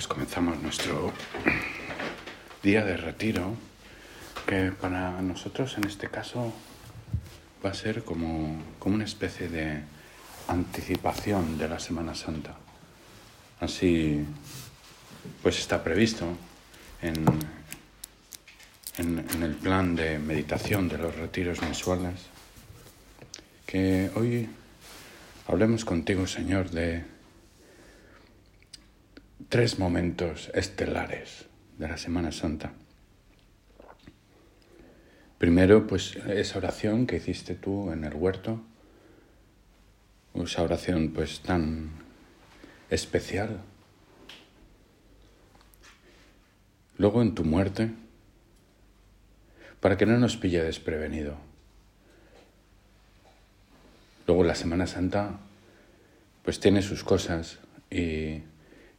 pues comenzamos nuestro día de retiro, que para nosotros en este caso va a ser como, como una especie de anticipación de la Semana Santa. Así, pues está previsto en, en, el plan de meditación de los retiros mensuales, que hoy hablemos contigo, Señor, de tres momentos estelares de la Semana Santa. Primero, pues esa oración que hiciste tú en el huerto, esa oración pues tan especial. Luego en tu muerte, para que no nos pille desprevenido. Luego la Semana Santa pues tiene sus cosas y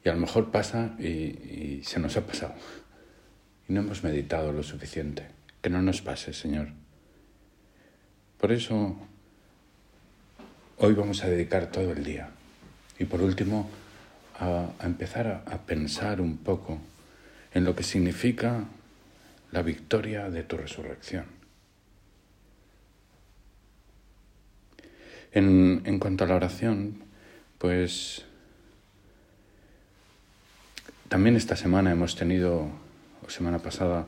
y a lo mejor pasa y, se nos ha pasado. Y no hemos meditado lo suficiente. Que no nos pase, Señor. Por eso, hoy vamos a dedicar todo el día. Y por último, a, empezar a, a pensar un poco en lo que significa la victoria de tu resurrección. En, en, cuanto a la oración, pues también esta semana hemos tenido, o semana pasada,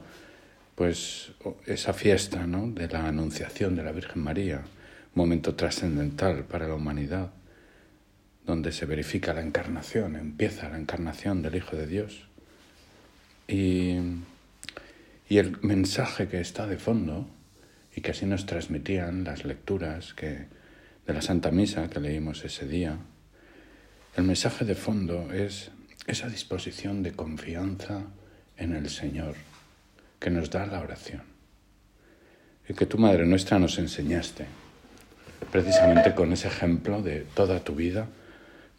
pues esa fiesta ¿no? de la Anunciación de la Virgen María, momento trascendental para la humanidad, donde se verifica la encarnación, empieza la encarnación del Hijo de Dios. Y, y el mensaje que está de fondo, y que así nos transmitían las lecturas que, de la Santa Misa que leímos ese día, el mensaje de fondo es esa disposición de confianza en el Señor que nos da la oración y que tu Madre Nuestra nos enseñaste, precisamente con ese ejemplo de toda tu vida,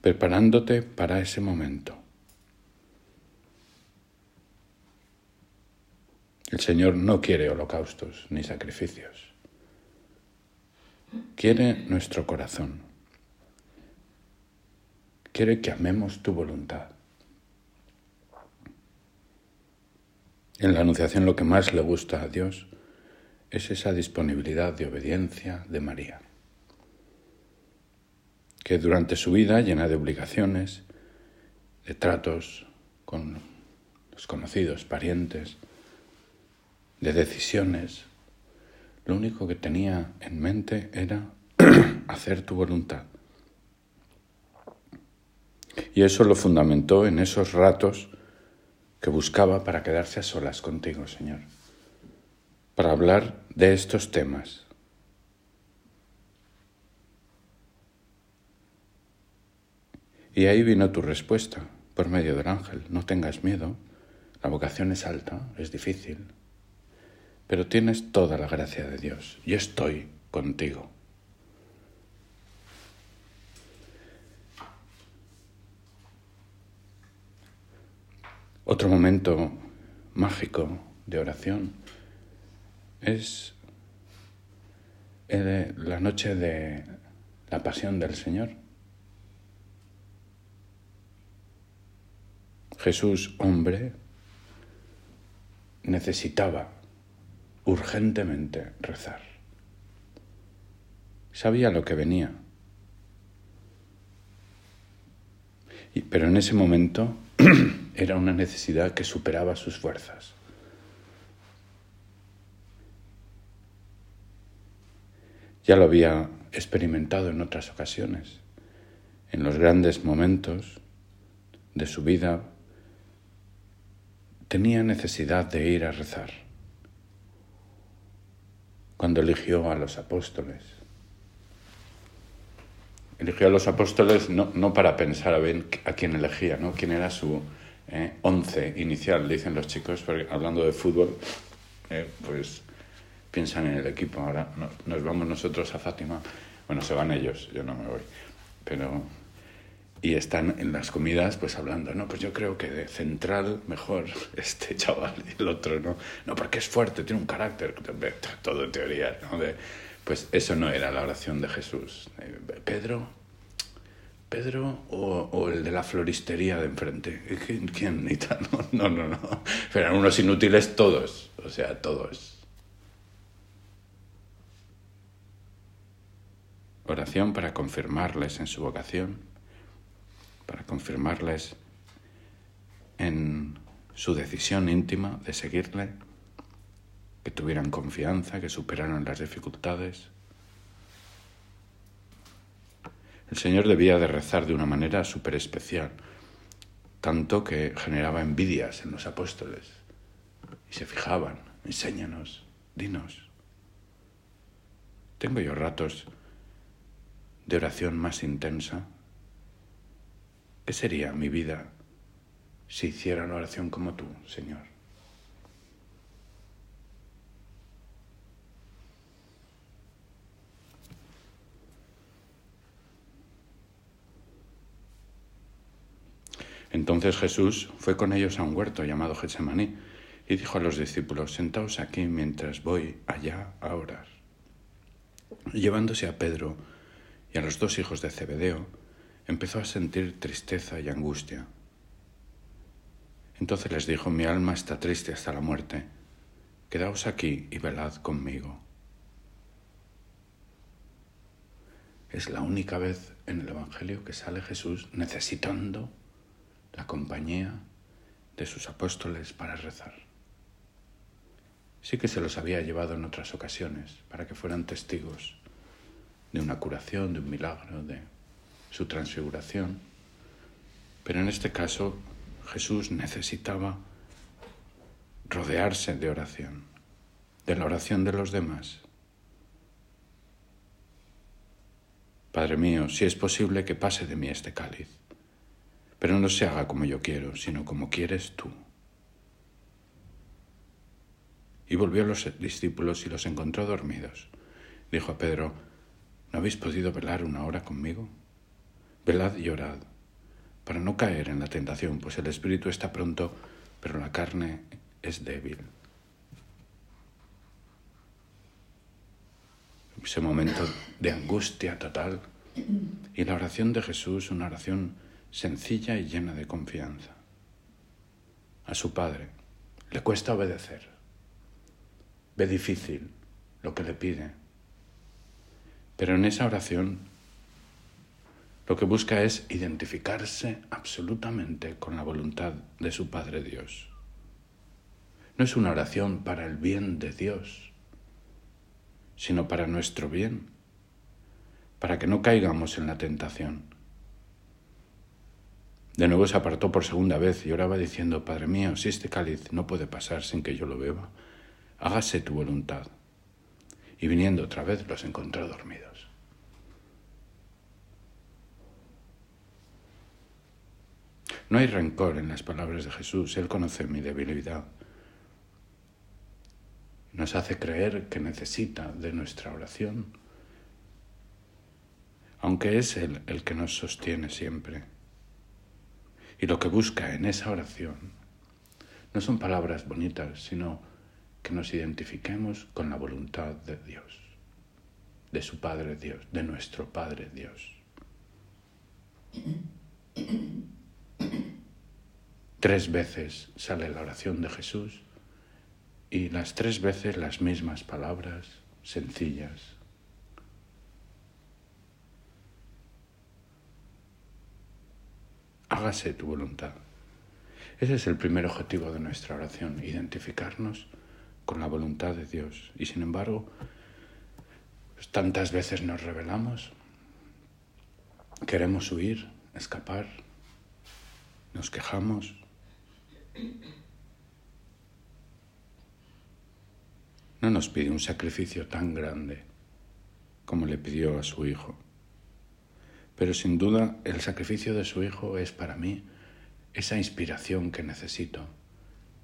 preparándote para ese momento. El Señor no quiere holocaustos ni sacrificios, quiere nuestro corazón, quiere que amemos tu voluntad. En la Anunciación lo que más le gusta a Dios es esa disponibilidad de obediencia de María, que durante su vida llena de obligaciones, de tratos con los conocidos, parientes, de decisiones, lo único que tenía en mente era hacer tu voluntad. Y eso lo fundamentó en esos ratos que buscaba para quedarse a solas contigo, Señor, para hablar de estos temas. Y ahí vino tu respuesta por medio del ángel. No tengas miedo, la vocación es alta, es difícil, pero tienes toda la gracia de Dios. Yo estoy contigo. Otro momento mágico de oración es la noche de la pasión del Señor. Jesús, hombre, necesitaba urgentemente rezar. Sabía lo que venía. pero en ese momento era una necesidad que superaba sus fuerzas. Ya lo había experimentado en otras ocasiones. En los grandes momentos de su vida tenía necesidad de ir a rezar. Cuando eligió a los apóstoles. Eligió a los apóstoles no, no para pensar a a quién elegía, ¿no? quién era su, ¿eh? 11 inicial, dicen los chicos, porque hablando de fútbol, eh, pues piensan en el equipo. Ahora no, nos vamos nosotros a Fátima, bueno, se van ellos, yo no me voy, pero... Y están en las comidas pues hablando, no, pues yo creo que de central mejor este chaval y el otro, ¿no? No, porque es fuerte, tiene un carácter, todo en teoría, ¿no? De, pues eso no era la oración de Jesús. Pedro, Pedro o, el de la floristería de enfrente? ¿Quién? No, no, no. no. Eran unos inútiles todos, o sea, todos. Oración para confirmarles en su vocación, para confirmarles en su decisión íntima de seguirle, que tuvieran confianza, que superaran las dificultades. El Señor debía de rezar de una manera súper especial, tanto que generaba envidias en los apóstoles y se fijaban, enséñanos, dinos. Tengo yo ratos de oración más intensa. ¿Qué sería mi vida si hiciera una oración como tú, Señor? Entonces Jesús fue con ellos a un huerto llamado Getsemaní y dijo a los discípulos, sentaos aquí mientras voy allá a orar. llevándose a Pedro y a los dos hijos de Zebedeo, empezó a sentir tristeza y angustia. Entonces les dijo, mi alma está triste hasta la muerte, quedaos aquí y velad conmigo. Es la única vez en el Evangelio que sale Jesús necesitando la compañía de sus apóstoles para rezar. Sí que se los había llevado en otras ocasiones para que fueran testigos de una curación, de un milagro, de su transfiguración. Pero en este caso Jesús necesitaba rodearse de oración, de la oración de los demás. Padre mío, si es posible que pase de mí este cáliz pero no se haga como yo quiero, sino como quieres tú. Y volvió a los discípulos y los encontró dormidos. Dijo a Pedro, ¿no habéis podido velar una hora conmigo? Velad y orad, para no caer en la tentación, pues el espíritu está pronto, pero la carne es débil. Ese momento de angustia total y la oración de Jesús, una oración sencilla y llena de confianza. A su padre le cuesta obedecer, ve difícil lo que le pide, pero en esa oración lo que busca es identificarse absolutamente con la voluntad de su Padre Dios. No es una oración para el bien de Dios, sino para nuestro bien, para que no caigamos en la tentación de nuevo se apartó por segunda vez y oraba diciendo, Padre mío, si este cáliz no puede pasar sin que yo lo beba, hágase tu voluntad. Y viniendo otra vez los encontró dormidos. No hay rencor en las palabras de Jesús, Él conoce mi debilidad. Nos hace creer que necesita de nuestra oración, aunque es Él el que nos sostiene siempre. Y lo que busca en esa oración no son palabras bonitas, sino que nos identifiquemos con la voluntad de Dios, de su Padre Dios, de nuestro Padre Dios. Tres veces sale la oración de Jesús y las tres veces las mismas palabras sencillas, hágase tu voluntad. Ese es el primer objetivo de nuestra oración, identificarnos con la voluntad de Dios. Y sin embargo, pues, tantas veces nos rebelamos, queremos huir, escapar, nos quejamos. No nos pide un sacrificio tan grande como le pidió a su Hijo. Pero sin duda el sacrificio de su Hijo es para mí esa inspiración que necesito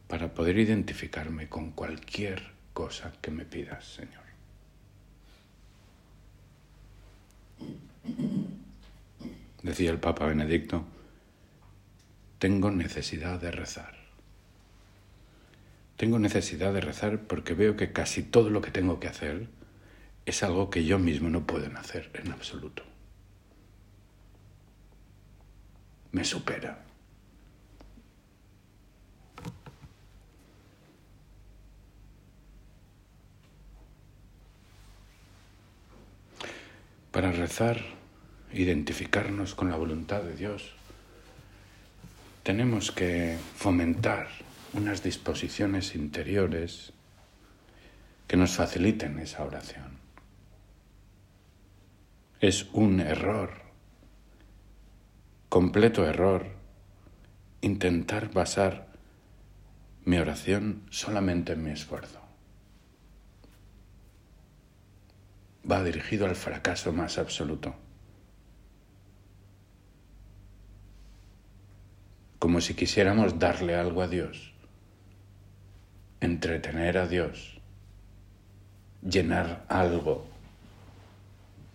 para poder identificarme con cualquier cosa que me pidas, Señor. Decía el Papa Benedicto, tengo necesidad de rezar. Tengo necesidad de rezar porque veo que casi todo lo que tengo que hacer es algo que yo mismo no puedo hacer en absoluto. Me supera. Para rezar, identificarnos con la voluntad de Dios, tenemos que fomentar unas disposiciones interiores que nos faciliten esa oración. Es un error, completo error, intentar basar mi oración solamente en mi esfuerzo. Va dirigido al fracaso más absoluto. Como si quisiéramos darle algo a Dios, entretener a Dios llenar algo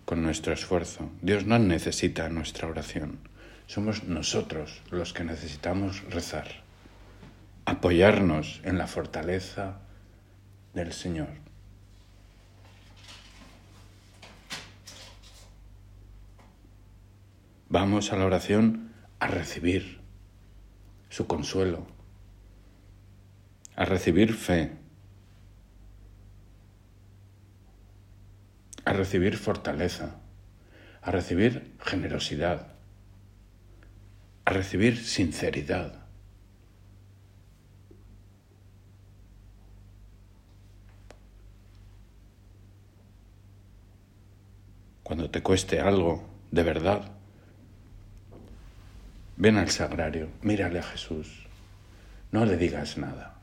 con nuestro esfuerzo. Dios no necesita nuestra oración. Somos nosotros los que necesitamos rezar, apoyarnos en la fortaleza del Señor. Vamos a la oración a recibir su consuelo, a recibir fe, a recibir fortaleza, a recibir generosidad, a recibir sinceridad. Cuando te cueste algo de verdad, ven al sagrario, mírale a Jesús, no le digas nada,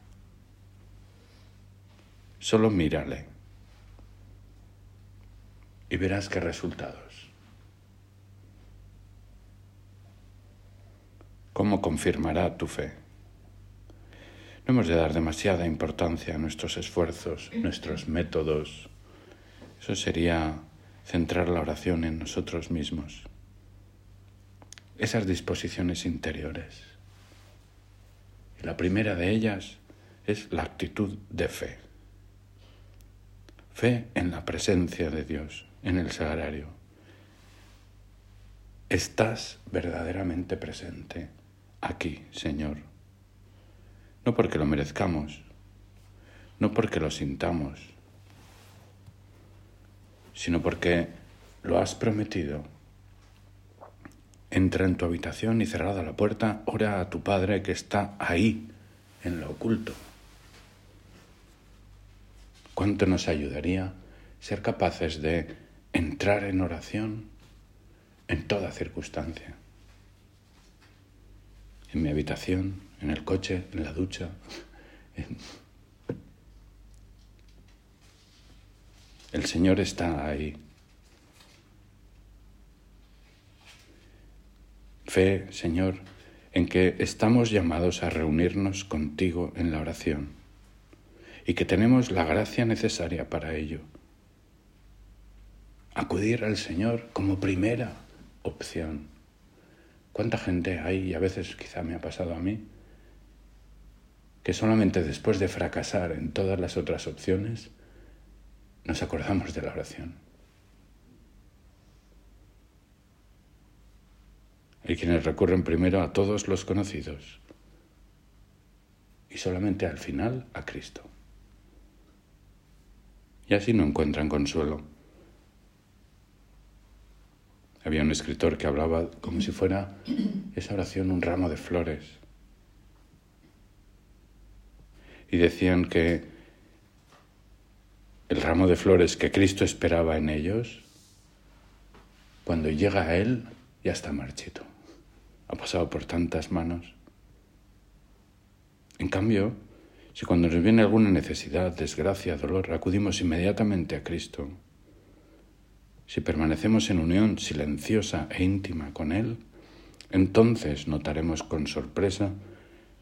solo mírale y verás qué resultados. ¿Cómo confirmará tu fe? No hemos de dar demasiada importancia a nuestros esfuerzos, nuestros métodos. Eso sería centrar la oración en nosotros mismos. Esas disposiciones interiores. Y la primera de ellas es la actitud de fe. Fe en la presencia de Dios, en el sagrario. Estás verdaderamente presente aquí, Señor. No porque lo merezcamos, no porque lo sintamos, sino porque lo has prometido. Entra en tu habitación y cerrada la puerta, ora a tu Padre que está ahí, en lo oculto. ¿Cuánto nos ayudaría ser capaces de entrar en oración en toda circunstancia. En mi habitación, en el coche, en la ducha. El Señor está ahí. Fe, Señor, en que estamos llamados a reunirnos contigo en la oración y que tenemos la gracia necesaria para ello acudir al Señor como primera opción. ¿Cuánta gente hay, y a veces quizá me ha pasado a mí, que solamente después de fracasar en todas las otras opciones, nos acordamos de la oración? Hay quienes recurren primero a todos los conocidos y solamente al final a Cristo. Y así no encuentran consuelo. Había un escritor que hablaba como si fuera esa oración un ramo de flores. Y decían que el ramo de flores que Cristo esperaba en ellos, cuando llega a Él, ya está marchito. Ha pasado por tantas manos. En cambio, si cuando nos viene alguna necesidad, desgracia, dolor, acudimos inmediatamente a Cristo, si permanecemos en unión silenciosa e íntima con Él, entonces notaremos con sorpresa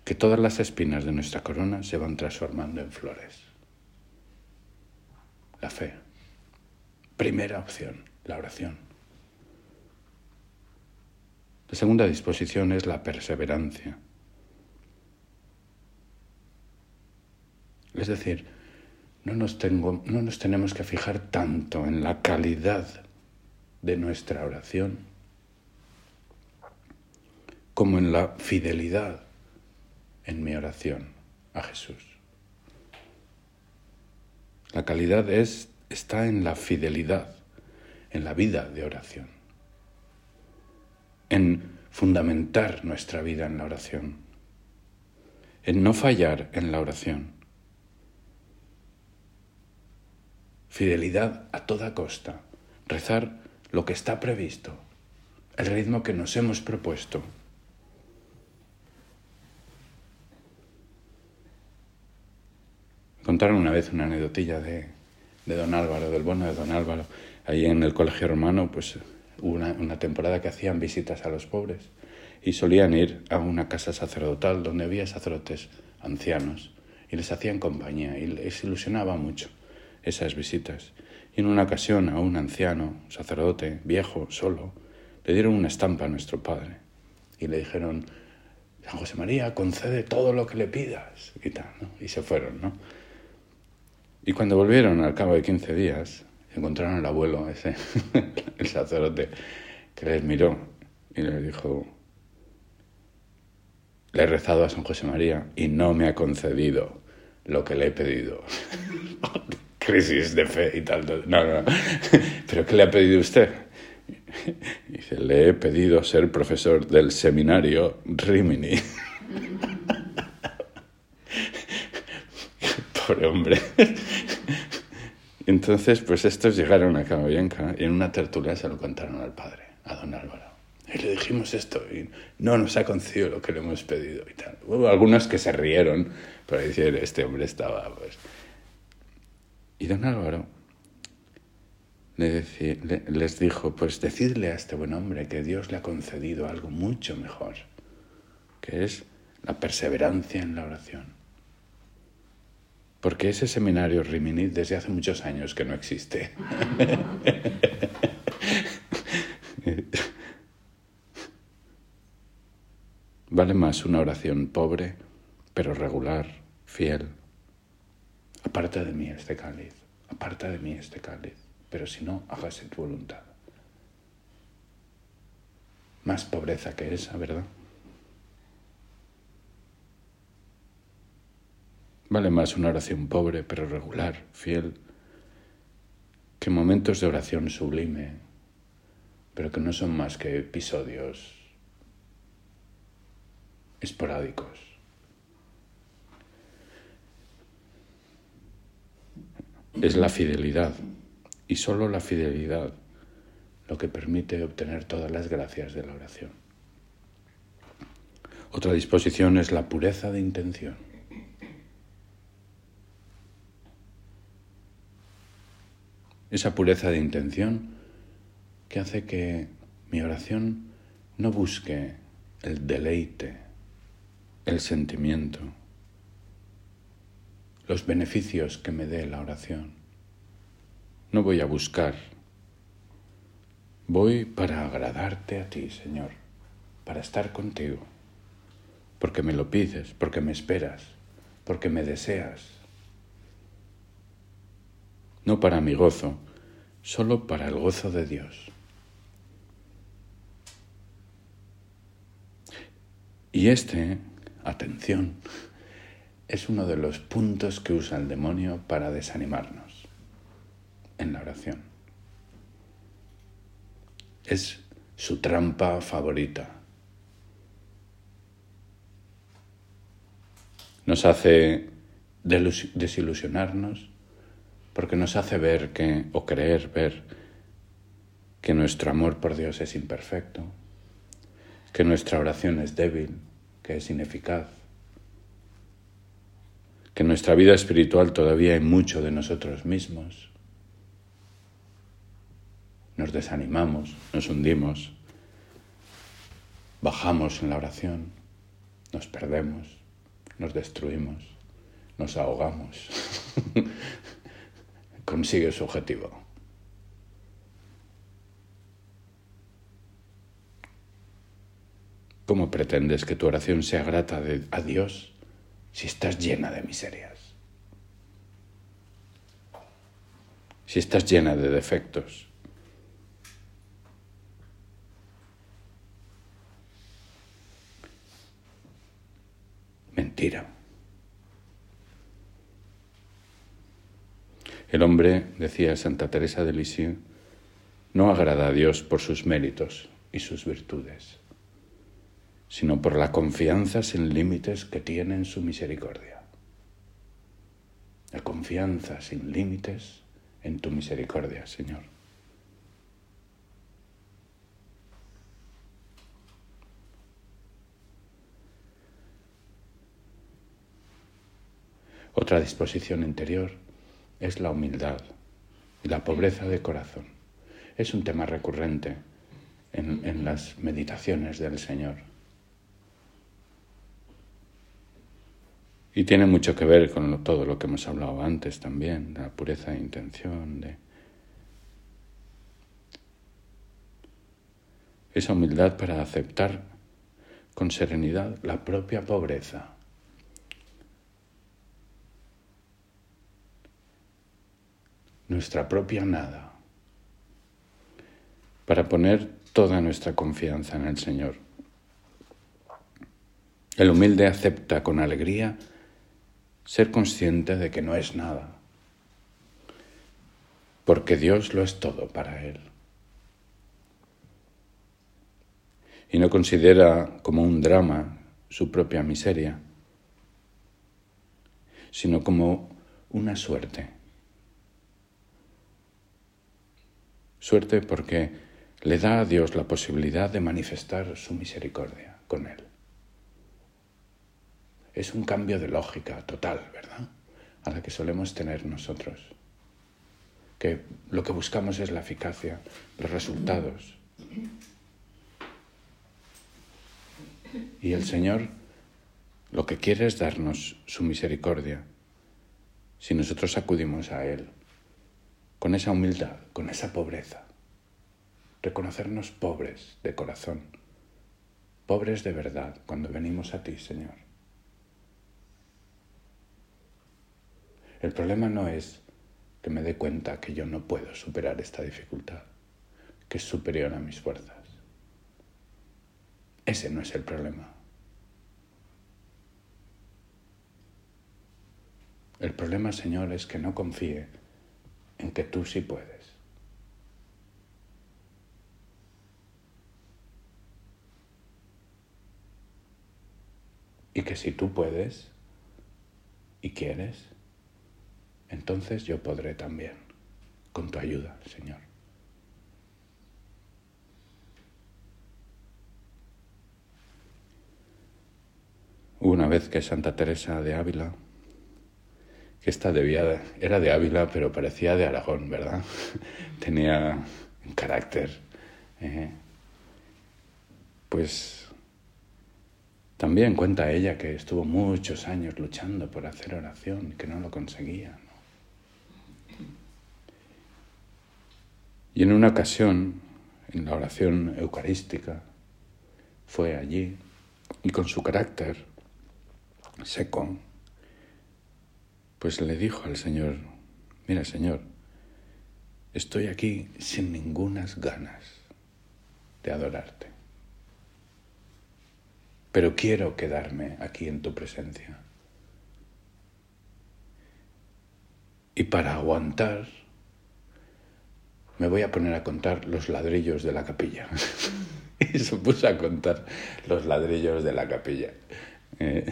que todas las espinas de nuestra corona se van transformando en flores. La fe. Primera opción, la oración. La segunda disposición es la perseverancia. Es decir, no nos, tengo, no nos tenemos que fijar tanto en la calidad de nuestra oración como en la fidelidad en mi oración a Jesús. La calidad es, está en la fidelidad, en la vida de oración, en fundamentar nuestra vida en la oración, en no fallar en la oración. Fidelidad a toda costa, rezar lo que está previsto, el ritmo que nos hemos propuesto. Contaron una vez una anecdotilla de, don Álvaro, del bono de don Álvaro. Ahí en el colegio romano, pues hubo una, una temporada que hacían visitas a los pobres y solían ir a una casa sacerdotal donde había sacerdotes ancianos y les hacían compañía y les ilusionaba mucho esas visitas. Y en una ocasión a un anciano, sacerdote, viejo, solo, le dieron una estampa a nuestro padre y le dijeron, San José María, concede todo lo que le pidas y tal. Y se fueron, ¿no? Y cuando volvieron al cabo de 15 días, encontraron al abuelo, ese, el sacerdote, que les miró y les dijo, le he rezado a San José María y no me ha concedido lo que le he pedido. Crisis de fe y tal. No, no, ¿Pero qué le ha pedido usted? Dice, le he pedido ser profesor del seminario Rimini. Pobre hombre. Entonces, pues estos llegaron a Camavienca y en una tertulia se lo contaron al padre, a don Álvaro. Y le dijimos esto y no nos ha concedido lo que le hemos pedido y tal. Hubo algunos que se rieron, pero decir, este hombre estaba, pues... Y don Álvaro les dijo, pues decidle a este buen hombre que Dios le ha concedido algo mucho mejor, que es la perseverancia en la oración. Porque ese seminario Rimini desde hace muchos años que no existe. vale más una oración pobre, pero regular, fiel. Aparta de mí este cáliz, aparta de mí este cáliz pero si no, hágase tu voluntad. Más pobreza que esa, ¿verdad? Vale más una oración pobre, pero regular, fiel, que momentos de oración sublime, pero que no son más que episodios esporádicos. Es la fidelidad y solo la fidelidad lo que permite obtener todas las gracias de la oración. Otra disposición es la pureza de intención. Esa pureza de intención que hace que mi oración no busque el deleite, el sentimiento, los beneficios que me dé la oración, no voy a buscar. Voy para agradarte a ti, Señor, para estar contigo, porque me lo pides, porque me esperas, porque me deseas. No para mi gozo, solo para el gozo de Dios. Y este, atención, es uno de los puntos que usa el demonio para desanimarnos en la oración. Es su trampa favorita. Nos hace desilusionarnos porque nos hace ver que, o creer ver que nuestro amor por Dios es imperfecto, que nuestra oración es débil, que es ineficaz, que en nuestra vida espiritual todavía hay mucho de nosotros mismos nos desanimamos, nos hundimos, bajamos en la oración, nos perdemos, nos destruimos, nos ahogamos. Consigue su objetivo. ¿Cómo pretendes que tu oración sea grata a Dios si estás llena de miserias? Si estás llena de defectos, Mentira. El hombre, decía Santa Teresa de Lisieux, no agrada a Dios por sus méritos y sus virtudes, sino por la confianza sin límites que tiene en su misericordia. La confianza sin límites en tu misericordia, Señor. Otra disposición interior es la humildad y la pobreza de corazón. Es un tema recurrente en, las meditaciones del Señor. Y tiene mucho que ver con todo lo que hemos hablado antes también, de la pureza de intención, de esa humildad para aceptar con serenidad la propia pobreza nuestra propia nada, para poner toda nuestra confianza en el Señor. El humilde acepta con alegría ser consciente de que no es nada, porque Dios lo es todo para él. Y no considera como un drama su propia miseria, sino como una suerte Suerte porque le da a Dios la posibilidad de manifestar su misericordia con él. Es un cambio de lógica total, ¿verdad? A la que solemos tener nosotros. Que lo que buscamos es la eficacia, los resultados. Y el Señor lo que quiere es darnos su misericordia si nosotros acudimos a Él con esa humildad, con esa pobreza. Reconocernos pobres de corazón, pobres de verdad cuando venimos a ti, Señor. El problema no es que me dé cuenta que yo no puedo superar esta dificultad, que es superior a mis fuerzas. Ese no es el problema. El problema, Señor, es que no confíe en que tú sí puedes. Y que si tú puedes y quieres, entonces yo podré también, con tu ayuda, Señor. Una vez que Santa Teresa de Ávila que esta debía, era de Ávila, pero parecía de Aragón, ¿verdad? Tenía un carácter. Eh. Pues también cuenta ella que estuvo muchos años luchando por hacer oración que no lo conseguía. Y en una ocasión, en la oración eucarística, fue allí y con su carácter seco, pues le dijo al Señor, mira Señor, estoy aquí sin ningunas ganas de adorarte, pero quiero quedarme aquí en tu presencia. Y para aguantar, me voy a poner a contar los ladrillos de la capilla. y se puso a contar los ladrillos de la capilla. Eh,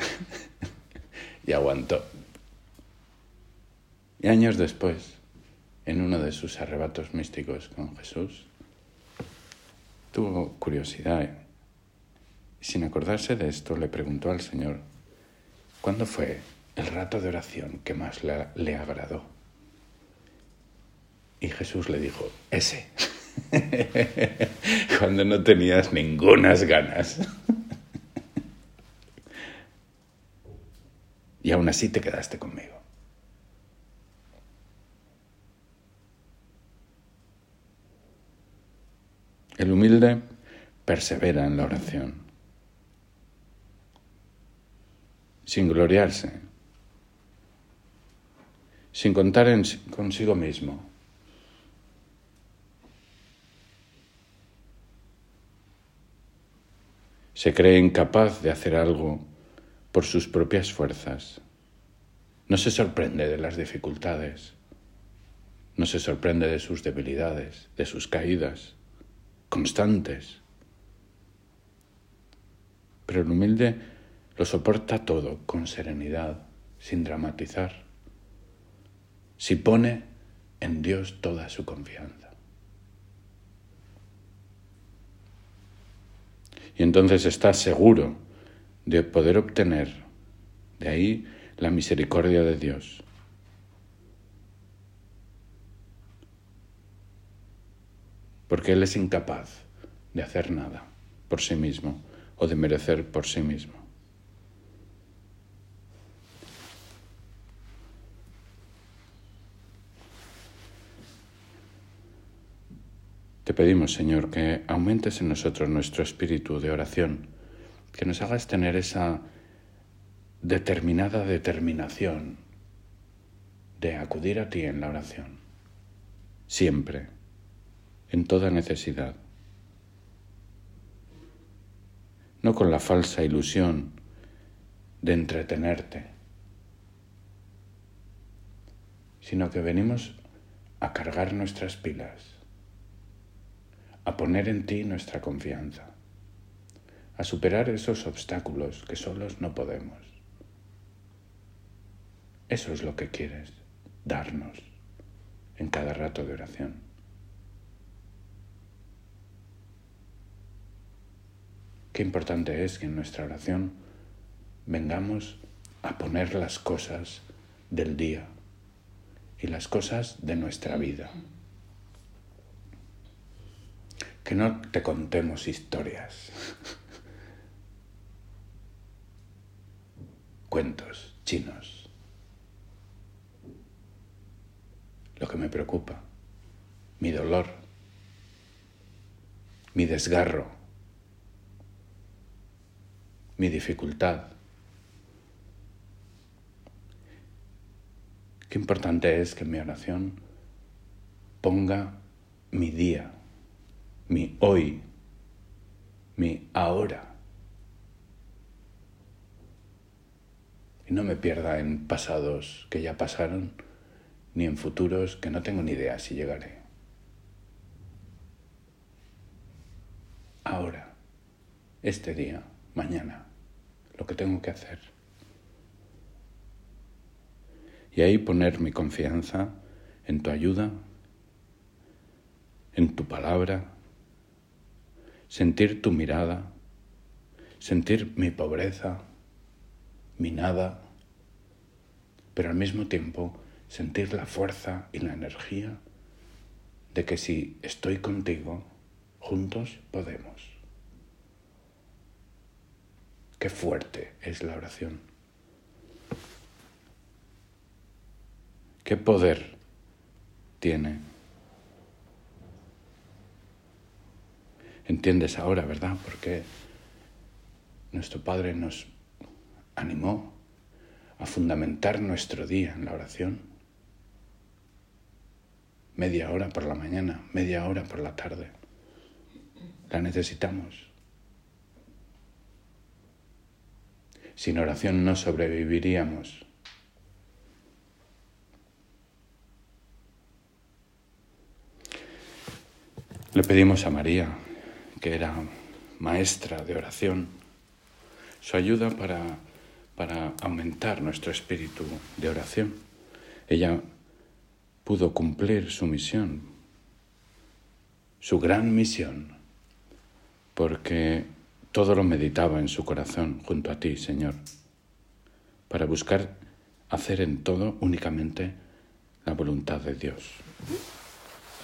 y aguantó. Y años después, en uno de sus arrebatos místicos con Jesús, tuvo curiosidad sin acordarse de esto le preguntó al Señor, ¿cuándo fue el rato de oración que más le, le agradó? Y Jesús le dijo, ese, cuando no tenías ningunas ganas. y aún así te quedaste conmigo. El humilde persevera en la oración, sin gloriarse, sin contar en, consigo mismo. Se cree incapaz de hacer algo por sus propias fuerzas. No se sorprende de las dificultades, no se sorprende de sus debilidades, de sus caídas constantes. Pero el humilde lo soporta todo con serenidad, sin dramatizar. Si pone en Dios toda su confianza. Y entonces está seguro de poder obtener de ahí la misericordia de Dios. Porque Él es incapaz de hacer nada por sí mismo o de merecer por sí mismo. Te pedimos, Señor, que aumentes en nosotros nuestro espíritu de oración, que nos hagas tener esa determinada determinación de acudir a ti en la oración, siempre, en toda necesidad, no con la falsa ilusión de entretenerte, sino que venimos a cargar nuestras pilas a poner en ti nuestra confianza, a superar esos obstáculos que solos no podemos. Eso es lo que quieres darnos en cada rato de oración. Qué importante es que en nuestra oración vengamos a poner las cosas del día y las cosas de nuestra vida que no te contemos historias, cuentos chinos. Lo que me preocupa, mi dolor, mi desgarro, mi dificultad. Qué importante es que mi oración ponga mi día mi hoy, mi ahora. Y no me pierda en pasados que ya pasaron, ni en futuros que no tengo ni idea si llegaré. Ahora, este día, mañana, lo que tengo que hacer. Y ahí poner mi confianza en tu ayuda, en tu palabra, sentir tu mirada, sentir mi pobreza, mi nada, pero al mismo tiempo sentir la fuerza y la energía de que si estoy contigo, juntos podemos. Qué fuerte es la oración. Qué poder tiene Entiendes ahora, ¿verdad? Porque nuestro Padre nos animó a fundamentar nuestro día en la oración. Media hora por la mañana, media hora por la tarde. La necesitamos. Sin oración no sobreviviríamos. Le pedimos a María que era maestra de oración, su ayuda para, para aumentar nuestro espíritu de oración. Ella pudo cumplir su misión, su gran misión, porque todo lo meditaba en su corazón junto a ti, Señor, para buscar hacer en todo únicamente la voluntad de Dios.